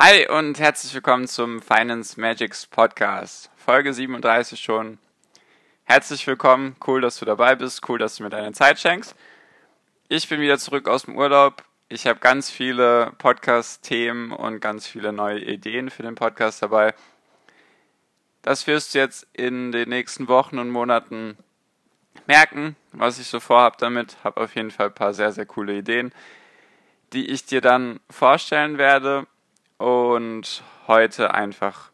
Hi und herzlich willkommen zum Finance Magics Podcast. Folge 37 schon. Herzlich willkommen, cool, dass du dabei bist, cool, dass du mir deine Zeit schenkst. Ich bin wieder zurück aus dem Urlaub. Ich habe ganz viele Podcast-Themen und ganz viele neue Ideen für den Podcast dabei. Das wirst du jetzt in den nächsten Wochen und Monaten merken, was ich so vorhabe damit. Habe auf jeden Fall ein paar sehr, sehr coole Ideen, die ich dir dann vorstellen werde und heute einfach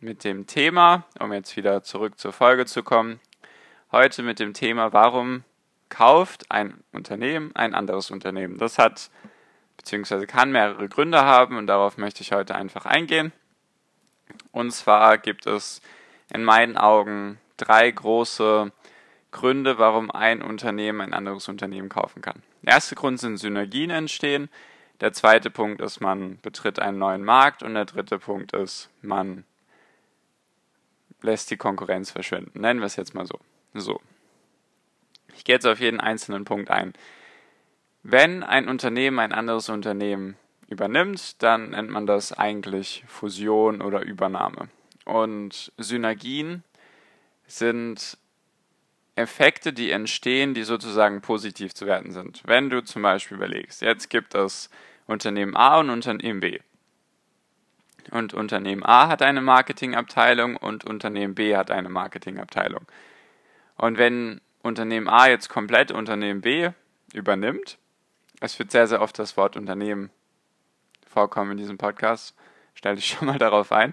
mit dem Thema, um jetzt wieder zurück zur Folge zu kommen, heute mit dem Thema, warum kauft ein Unternehmen ein anderes Unternehmen. Das hat bzw. kann mehrere Gründe haben und darauf möchte ich heute einfach eingehen. Und zwar gibt es in meinen Augen drei große Gründe, warum ein Unternehmen ein anderes Unternehmen kaufen kann. Der erste Grund sind Synergien entstehen. Der zweite Punkt ist, man betritt einen neuen Markt und der dritte Punkt ist, man lässt die Konkurrenz verschwinden. Nennen wir es jetzt mal so. So. Ich gehe jetzt auf jeden einzelnen Punkt ein. Wenn ein Unternehmen ein anderes Unternehmen übernimmt, dann nennt man das eigentlich Fusion oder Übernahme. Und Synergien sind Effekte, die entstehen, die sozusagen positiv zu werten sind. Wenn du zum Beispiel überlegst, jetzt gibt es Unternehmen A und Unternehmen B. Und Unternehmen A hat eine Marketingabteilung und Unternehmen B hat eine Marketingabteilung. Und wenn Unternehmen A jetzt komplett Unternehmen B übernimmt, es wird sehr, sehr oft das Wort Unternehmen vorkommen in diesem Podcast, stell dich schon mal darauf ein.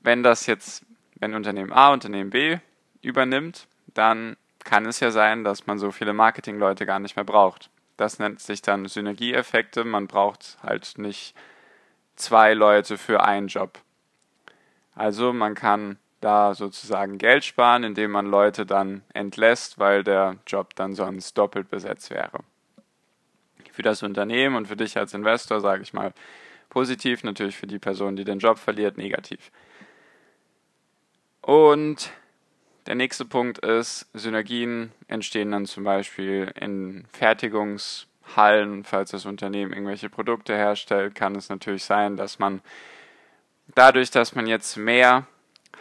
Wenn das jetzt, wenn Unternehmen A Unternehmen B übernimmt, dann kann es ja sein, dass man so viele Marketingleute gar nicht mehr braucht. Das nennt sich dann Synergieeffekte. Man braucht halt nicht zwei Leute für einen Job. Also man kann da sozusagen Geld sparen, indem man Leute dann entlässt, weil der Job dann sonst doppelt besetzt wäre. Für das Unternehmen und für dich als Investor sage ich mal positiv, natürlich für die Person, die den Job verliert, negativ. Und der nächste Punkt ist, Synergien entstehen dann zum Beispiel in Fertigungshallen. Falls das Unternehmen irgendwelche Produkte herstellt, kann es natürlich sein, dass man dadurch, dass man jetzt mehr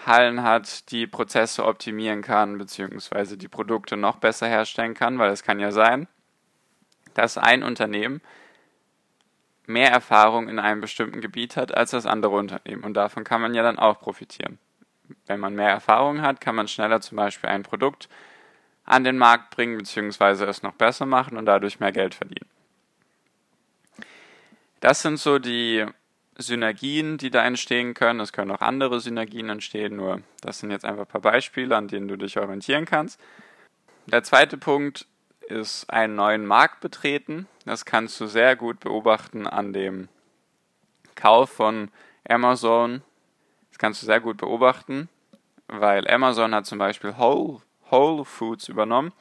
Hallen hat, die Prozesse optimieren kann, beziehungsweise die Produkte noch besser herstellen kann, weil es kann ja sein, dass ein Unternehmen mehr Erfahrung in einem bestimmten Gebiet hat als das andere Unternehmen. Und davon kann man ja dann auch profitieren wenn man mehr Erfahrung hat, kann man schneller zum Beispiel ein Produkt an den Markt bringen, beziehungsweise es noch besser machen und dadurch mehr Geld verdienen. Das sind so die Synergien, die da entstehen können. Es können auch andere Synergien entstehen, nur das sind jetzt einfach ein paar Beispiele, an denen du dich orientieren kannst. Der zweite Punkt ist einen neuen Markt betreten. Das kannst du sehr gut beobachten an dem Kauf von Amazon kannst du sehr gut beobachten, weil Amazon hat zum Beispiel Whole, Whole Foods übernommen.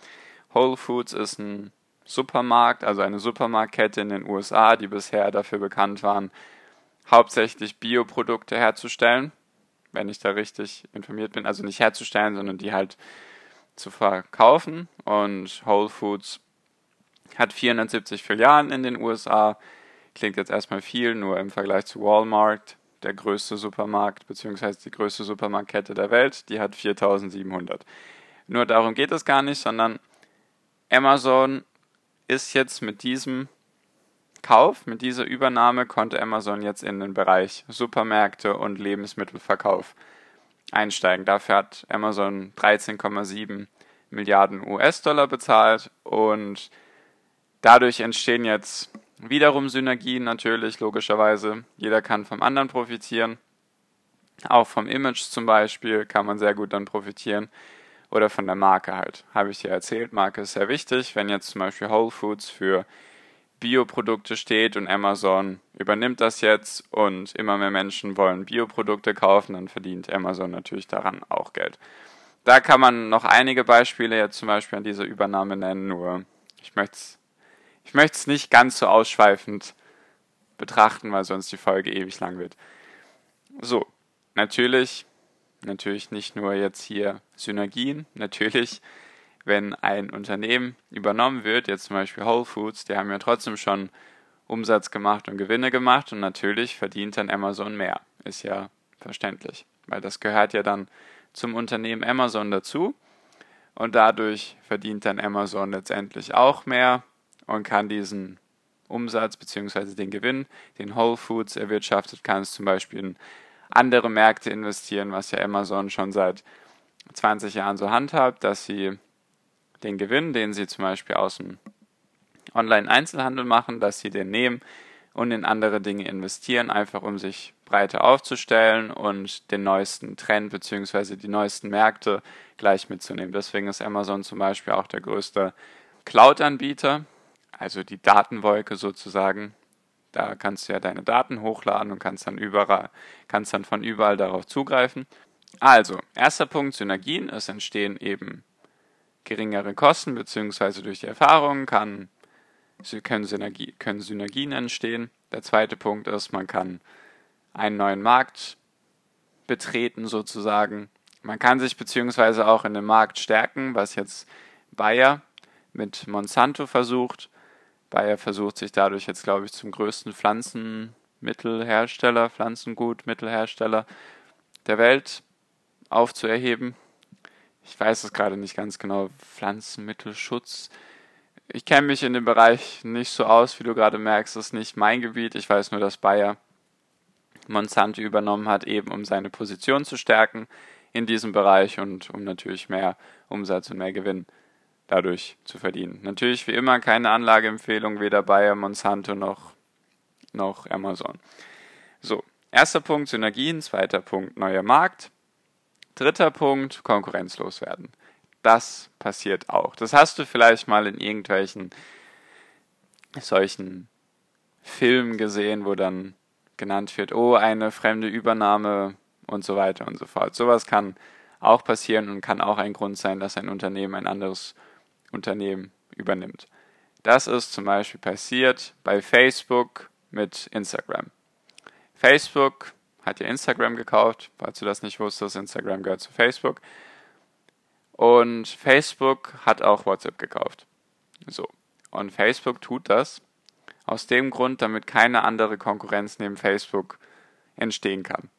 Whole Foods ist ein Supermarkt, also eine Supermarktkette in den USA, die bisher dafür bekannt waren, hauptsächlich Bioprodukte herzustellen, wenn ich da richtig informiert bin. Also nicht herzustellen, sondern die halt zu verkaufen. Und Whole Foods hat 470 Filialen in den USA. Klingt jetzt erstmal viel, nur im Vergleich zu Walmart der größte Supermarkt bzw. die größte Supermarktkette der Welt, die hat 4700. Nur darum geht es gar nicht, sondern Amazon ist jetzt mit diesem Kauf, mit dieser Übernahme konnte Amazon jetzt in den Bereich Supermärkte und Lebensmittelverkauf einsteigen. Dafür hat Amazon 13,7 Milliarden US-Dollar bezahlt und dadurch entstehen jetzt Wiederum Synergien natürlich, logischerweise. Jeder kann vom anderen profitieren. Auch vom Image zum Beispiel kann man sehr gut dann profitieren. Oder von der Marke halt. Habe ich dir erzählt, Marke ist sehr wichtig. Wenn jetzt zum Beispiel Whole Foods für Bioprodukte steht und Amazon übernimmt das jetzt und immer mehr Menschen wollen Bioprodukte kaufen, dann verdient Amazon natürlich daran auch Geld. Da kann man noch einige Beispiele jetzt zum Beispiel an dieser Übernahme nennen, nur ich möchte es ich möcht's nicht ganz so ausschweifend betrachten, weil sonst die Folge ewig lang wird. So, natürlich, natürlich nicht nur jetzt hier Synergien, natürlich, wenn ein Unternehmen übernommen wird, jetzt zum Beispiel Whole Foods, die haben ja trotzdem schon Umsatz gemacht und Gewinne gemacht und natürlich verdient dann Amazon mehr. Ist ja verständlich, weil das gehört ja dann zum Unternehmen Amazon dazu und dadurch verdient dann Amazon letztendlich auch mehr und kann diesen Umsatz bzw. den Gewinn, den Whole Foods erwirtschaftet, kann es zum Beispiel in andere Märkte investieren, was ja Amazon schon seit 20 Jahren so handhabt, dass sie den Gewinn, den sie zum Beispiel aus dem Online-Einzelhandel machen, dass sie den nehmen und in andere Dinge investieren, einfach um sich breiter aufzustellen und den neuesten Trend bzw. die neuesten Märkte gleich mitzunehmen. Deswegen ist Amazon zum Beispiel auch der größte Cloud-Anbieter, also die Datenwolke sozusagen. Da kannst du ja deine Daten hochladen und kannst dann überall, kannst dann von überall darauf zugreifen. Also, erster Punkt, Synergien. Es entstehen eben geringere Kosten, beziehungsweise durch die Erfahrung kann, können, Synergie, können Synergien entstehen. Der zweite Punkt ist, man kann einen neuen Markt betreten sozusagen. Man kann sich beziehungsweise auch in dem Markt stärken, was jetzt Bayer mit Monsanto versucht. Bayer versucht sich dadurch jetzt, glaube ich, zum größten Pflanzenmittelhersteller, Pflanzengutmittelhersteller der Welt aufzuerheben. Ich weiß es gerade nicht ganz genau. Pflanzenmittelschutz. Ich kenne mich in dem Bereich nicht so aus, wie du gerade merkst. Das ist nicht mein Gebiet. Ich weiß nur, dass Bayer Monsanto übernommen hat, eben um seine Position zu stärken in diesem Bereich und um natürlich mehr Umsatz und mehr Gewinn dadurch zu verdienen. Natürlich wie immer keine Anlageempfehlung, weder Bayer, Monsanto noch, noch Amazon. So, erster Punkt Synergien, zweiter Punkt neuer Markt, dritter Punkt konkurrenzlos werden. Das passiert auch. Das hast du vielleicht mal in irgendwelchen solchen Filmen gesehen, wo dann genannt wird, oh, eine fremde Übernahme und so weiter und so fort. Sowas kann auch passieren und kann auch ein Grund sein, dass ein Unternehmen ein anderes Unternehmen übernimmt. Das ist zum Beispiel passiert bei Facebook mit Instagram. Facebook hat ja Instagram gekauft, falls du das nicht wusstest, Instagram gehört zu Facebook. Und Facebook hat auch WhatsApp gekauft. So. Und Facebook tut das aus dem Grund, damit keine andere Konkurrenz neben Facebook entstehen kann.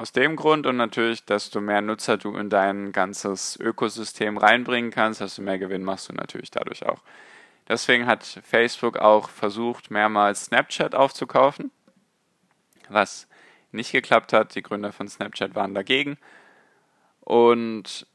Aus dem Grund und natürlich, desto mehr Nutzer du in dein ganzes Ökosystem reinbringen kannst, desto mehr Gewinn machst du natürlich dadurch auch. Deswegen hat Facebook auch versucht, mehrmals Snapchat aufzukaufen, was nicht geklappt hat. Die Gründer von Snapchat waren dagegen. Und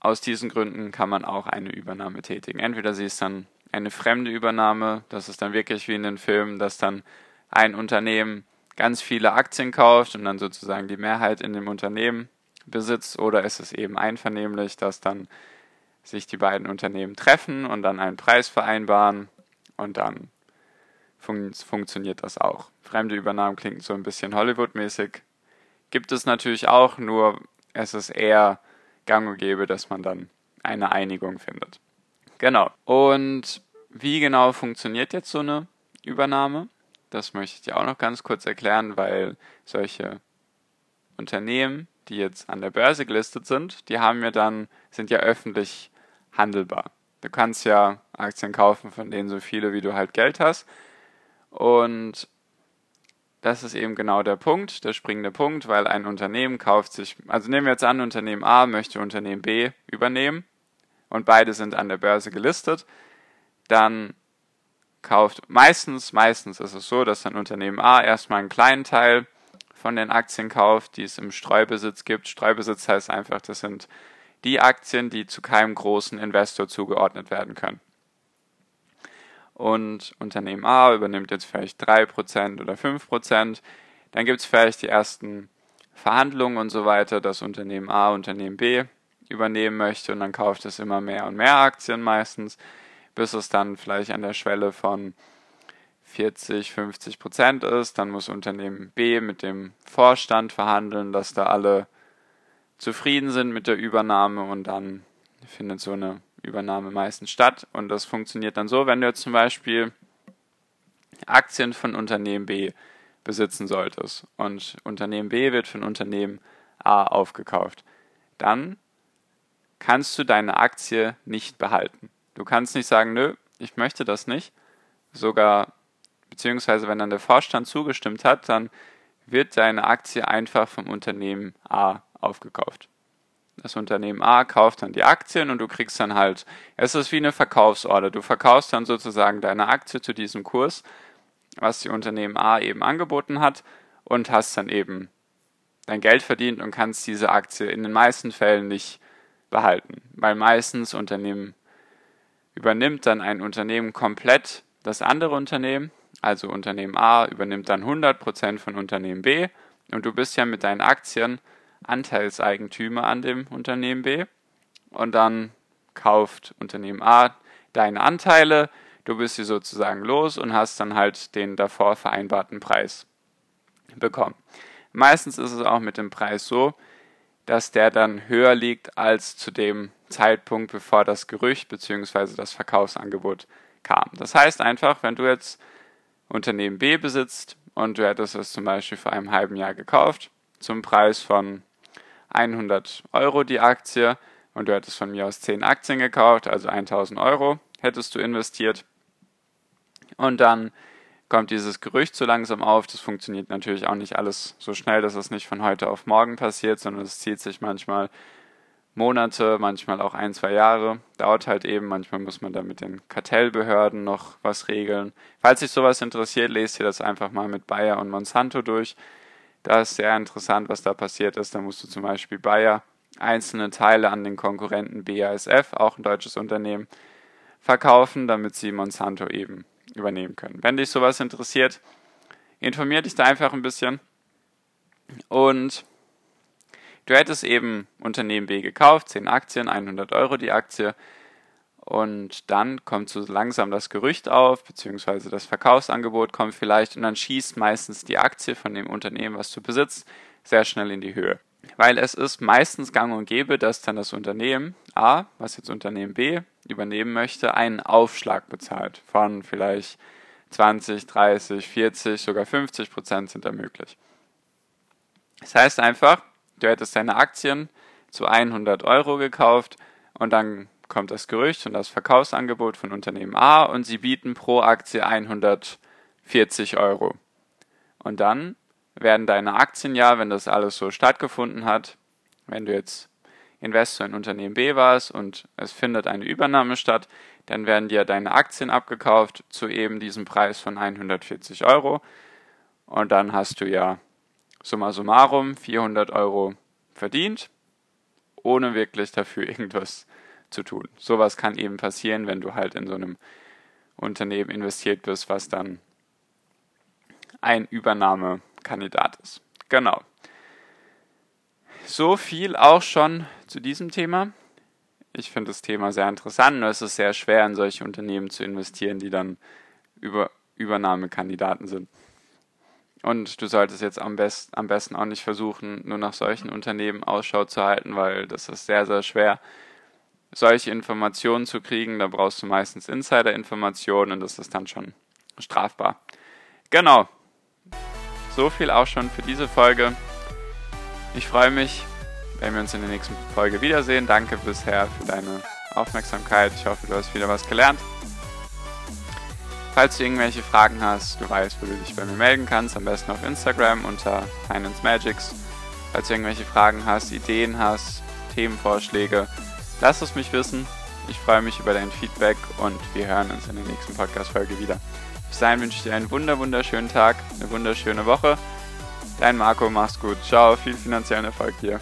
aus diesen Gründen kann man auch eine Übernahme tätigen. Entweder sie ist dann eine fremde Übernahme, das ist dann wirklich wie in den Filmen, dass dann ein Unternehmen ganz viele Aktien kauft und dann sozusagen die Mehrheit in dem Unternehmen besitzt, oder ist es eben einvernehmlich, dass dann sich die beiden Unternehmen treffen und dann einen Preis vereinbaren und dann fun funktioniert das auch. Fremde Übernahmen klingt so ein bisschen Hollywood-mäßig. Gibt es natürlich auch, nur es ist eher gang und gäbe, dass man dann eine Einigung findet. Genau. Und wie genau funktioniert jetzt so eine Übernahme? Das möchte ich dir auch noch ganz kurz erklären, weil solche Unternehmen, die jetzt an der Börse gelistet sind, die haben ja dann, sind ja öffentlich handelbar. Du kannst ja Aktien kaufen, von denen so viele, wie du halt Geld hast. Und das ist eben genau der Punkt, der springende Punkt, weil ein Unternehmen kauft sich, also nehmen wir jetzt an, Unternehmen A möchte Unternehmen B übernehmen und beide sind an der Börse gelistet, dann kauft. Meistens, meistens ist es so, dass ein Unternehmen A erstmal einen kleinen Teil von den Aktien kauft, die es im Streubesitz gibt. Streubesitz heißt einfach, das sind die Aktien, die zu keinem großen Investor zugeordnet werden können. Und Unternehmen A übernimmt jetzt vielleicht 3% oder 5%. Dann gibt es vielleicht die ersten Verhandlungen und so weiter, dass Unternehmen A Unternehmen B übernehmen möchte und dann kauft es immer mehr und mehr Aktien meistens bis es dann vielleicht an der Schwelle von 40, 50 Prozent ist. Dann muss Unternehmen B mit dem Vorstand verhandeln, dass da alle zufrieden sind mit der Übernahme und dann findet so eine Übernahme meistens statt. Und das funktioniert dann so, wenn du jetzt zum Beispiel Aktien von Unternehmen B besitzen solltest und Unternehmen B wird von Unternehmen A aufgekauft, dann kannst du deine Aktie nicht behalten. Du kannst nicht sagen, nö, ich möchte das nicht. Sogar, beziehungsweise wenn dann der Vorstand zugestimmt hat, dann wird deine Aktie einfach vom Unternehmen A aufgekauft. Das Unternehmen A kauft dann die Aktien und du kriegst dann halt, es ist wie eine Verkaufsorder. Du verkaufst dann sozusagen deine Aktie zu diesem Kurs, was die Unternehmen A eben angeboten hat und hast dann eben dein Geld verdient und kannst diese Aktie in den meisten Fällen nicht behalten, weil meistens Unternehmen übernimmt dann ein Unternehmen komplett das andere Unternehmen, also Unternehmen A übernimmt dann 100% von Unternehmen B und du bist ja mit deinen Aktien Anteilseigentümer an dem Unternehmen B und dann kauft Unternehmen A deine Anteile, du bist sie sozusagen los und hast dann halt den davor vereinbarten Preis bekommen. Meistens ist es auch mit dem Preis so, dass der dann höher liegt als zu dem Zeitpunkt, bevor das Gerücht bzw. das Verkaufsangebot kam. Das heißt einfach, wenn du jetzt Unternehmen B besitzt und du hättest es zum Beispiel vor einem halben Jahr gekauft, zum Preis von 100 Euro die Aktie und du hättest von mir aus 10 Aktien gekauft, also 1000 Euro hättest du investiert. Und dann kommt dieses Gerücht so langsam auf. Das funktioniert natürlich auch nicht alles so schnell, dass es nicht von heute auf morgen passiert, sondern es zieht sich manchmal Monate, manchmal auch ein, zwei Jahre. Dauert halt eben. Manchmal muss man da mit den Kartellbehörden noch was regeln. Falls sich sowas interessiert, lest ihr das einfach mal mit Bayer und Monsanto durch. Das ist sehr interessant, was da passiert ist. Da musst du zum Beispiel Bayer einzelne Teile an den Konkurrenten BASF, auch ein deutsches Unternehmen, verkaufen, damit sie Monsanto eben übernehmen können. Wenn dich sowas interessiert, informier dich da einfach ein bisschen. Und du hättest eben Unternehmen B gekauft, 10 Aktien, 100 Euro die Aktie. Und dann kommt so langsam das Gerücht auf, beziehungsweise das Verkaufsangebot kommt vielleicht und dann schießt meistens die Aktie von dem Unternehmen, was du besitzt, sehr schnell in die Höhe. Weil es ist meistens gang und gäbe, dass dann das Unternehmen A, was jetzt Unternehmen B übernehmen möchte, einen Aufschlag bezahlt von vielleicht 20, 30, 40, sogar 50 Prozent sind da möglich. Das heißt einfach, du hättest deine Aktien zu 100 Euro gekauft und dann kommt das Gerücht und das Verkaufsangebot von Unternehmen A und sie bieten pro Aktie 140 Euro. Und dann werden deine Aktien ja, wenn das alles so stattgefunden hat, wenn du jetzt Investor in Unternehmen B warst und es findet eine Übernahme statt, dann werden dir deine Aktien abgekauft zu eben diesem Preis von 140 Euro und dann hast du ja summa summarum 400 Euro verdient, ohne wirklich dafür irgendwas zu tun. Sowas kann eben passieren, wenn du halt in so einem Unternehmen investiert bist, was dann ein Übernahmekandidat ist. Genau. So viel auch schon zu diesem Thema. Ich finde das Thema sehr interessant, nur es ist sehr schwer, in solche Unternehmen zu investieren, die dann über Übernahmekandidaten sind. Und du solltest jetzt am, best, am besten auch nicht versuchen, nur nach solchen Unternehmen Ausschau zu halten, weil das ist sehr, sehr schwer, solche Informationen zu kriegen. Da brauchst du meistens Insider-Informationen und das ist dann schon strafbar. Genau. So viel auch schon für diese Folge. Ich freue mich, wenn wir uns in der nächsten Folge wiedersehen. Danke bisher für deine Aufmerksamkeit. Ich hoffe, du hast wieder was gelernt. Falls du irgendwelche Fragen hast, du weißt, wo du dich bei mir melden kannst, am besten auf Instagram unter Finance Magics. Falls du irgendwelche Fragen hast, Ideen hast, Themenvorschläge, lass es mich wissen. Ich freue mich über dein Feedback und wir hören uns in der nächsten Podcast-Folge wieder. Bis dahin wünsche ich dir einen wunder wunderschönen Tag, eine wunderschöne Woche Dein Marco, mach's gut. Ciao, viel finanziellen Erfolg dir.